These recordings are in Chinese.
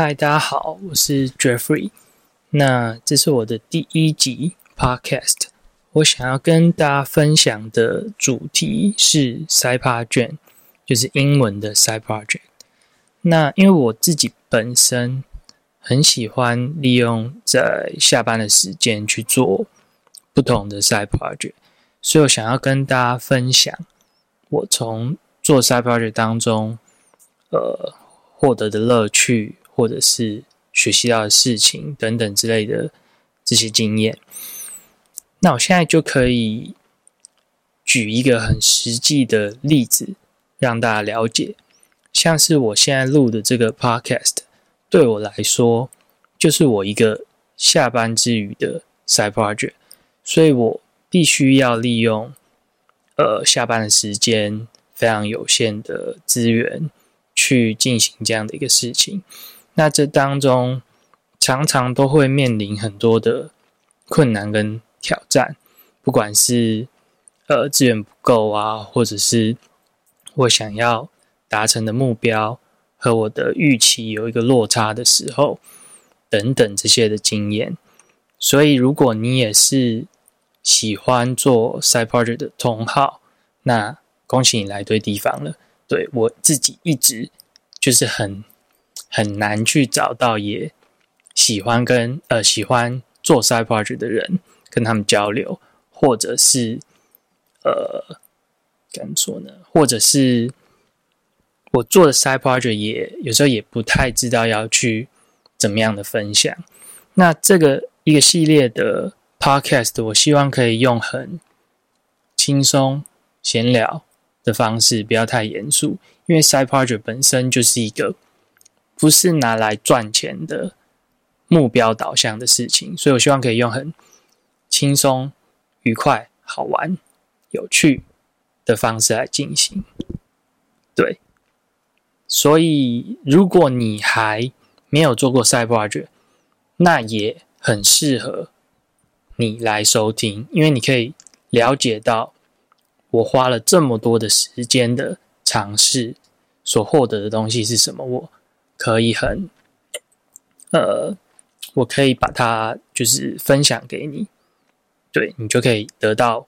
嗨，大家好，我是 Jeffrey。那这是我的第一集 Podcast。我想要跟大家分享的主题是 Side Project，就是英文的 Side Project。那因为我自己本身很喜欢利用在下班的时间去做不同的 Side Project，所以我想要跟大家分享我从做 Side Project 当中，呃，获得的乐趣。或者是学习到的事情等等之类的这些经验，那我现在就可以举一个很实际的例子，让大家了解。像是我现在录的这个 podcast，对我来说就是我一个下班之余的 side project，所以我必须要利用呃下班的时间非常有限的资源去进行这样的一个事情。那这当中常常都会面临很多的困难跟挑战，不管是呃资源不够啊，或者是我想要达成的目标和我的预期有一个落差的时候，等等这些的经验。所以，如果你也是喜欢做 side project 的同好，那恭喜你来对地方了。对我自己一直就是很。很难去找到也喜欢跟呃喜欢做 side project 的人跟他们交流，或者是呃怎么说呢？或者是我做的 side project 也有时候也不太知道要去怎么样的分享。那这个一个系列的 podcast，我希望可以用很轻松闲聊的方式，不要太严肃，因为 side project 本身就是一个。不是拿来赚钱的目标导向的事情，所以我希望可以用很轻松、愉快、好玩、有趣的方式来进行。对，所以如果你还没有做过赛博 t 那也很适合你来收听，因为你可以了解到我花了这么多的时间的尝试所获得的东西是什么。我。可以很，呃，我可以把它就是分享给你，对你就可以得到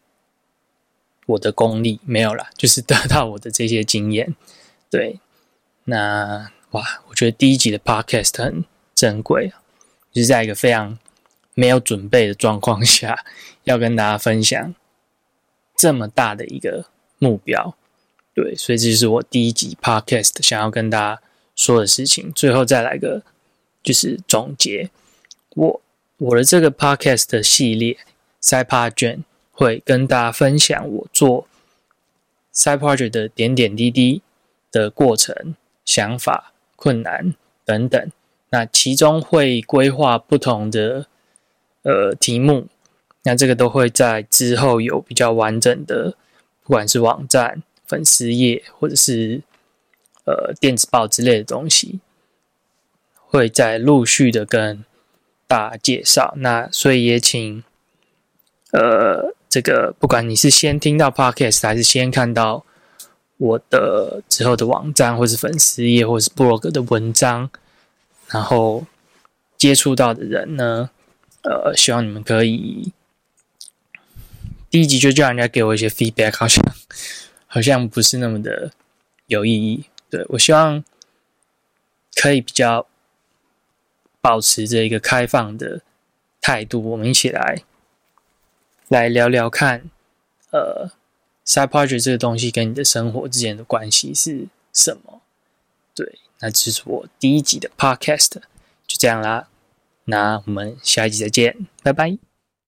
我的功力没有啦，就是得到我的这些经验。对，那哇，我觉得第一集的 podcast 很珍贵啊，就是在一个非常没有准备的状况下，要跟大家分享这么大的一个目标。对，所以这就是我第一集 podcast 想要跟大家。说的事情，最后再来个就是总结。我我的这个 podcast 的系列 side project 会跟大家分享我做 side project 的点点滴滴的过程、想法、困难等等。那其中会规划不同的呃题目，那这个都会在之后有比较完整的，不管是网站、粉丝页或者是。呃，电子报之类的东西，会在陆续的跟大家介绍。那所以也请，呃，这个不管你是先听到 podcast 还是先看到我的之后的网站，或是粉丝页，或是 blog 的文章，然后接触到的人呢，呃，希望你们可以第一集就叫人家给我一些 feedback，好像好像不是那么的有意义。对我希望可以比较保持着一个开放的态度，我们一起来来聊聊看，呃，side project 这个东西跟你的生活之间的关系是什么？对，那这是我第一集的 podcast，就这样啦，那我们下一集再见，拜拜。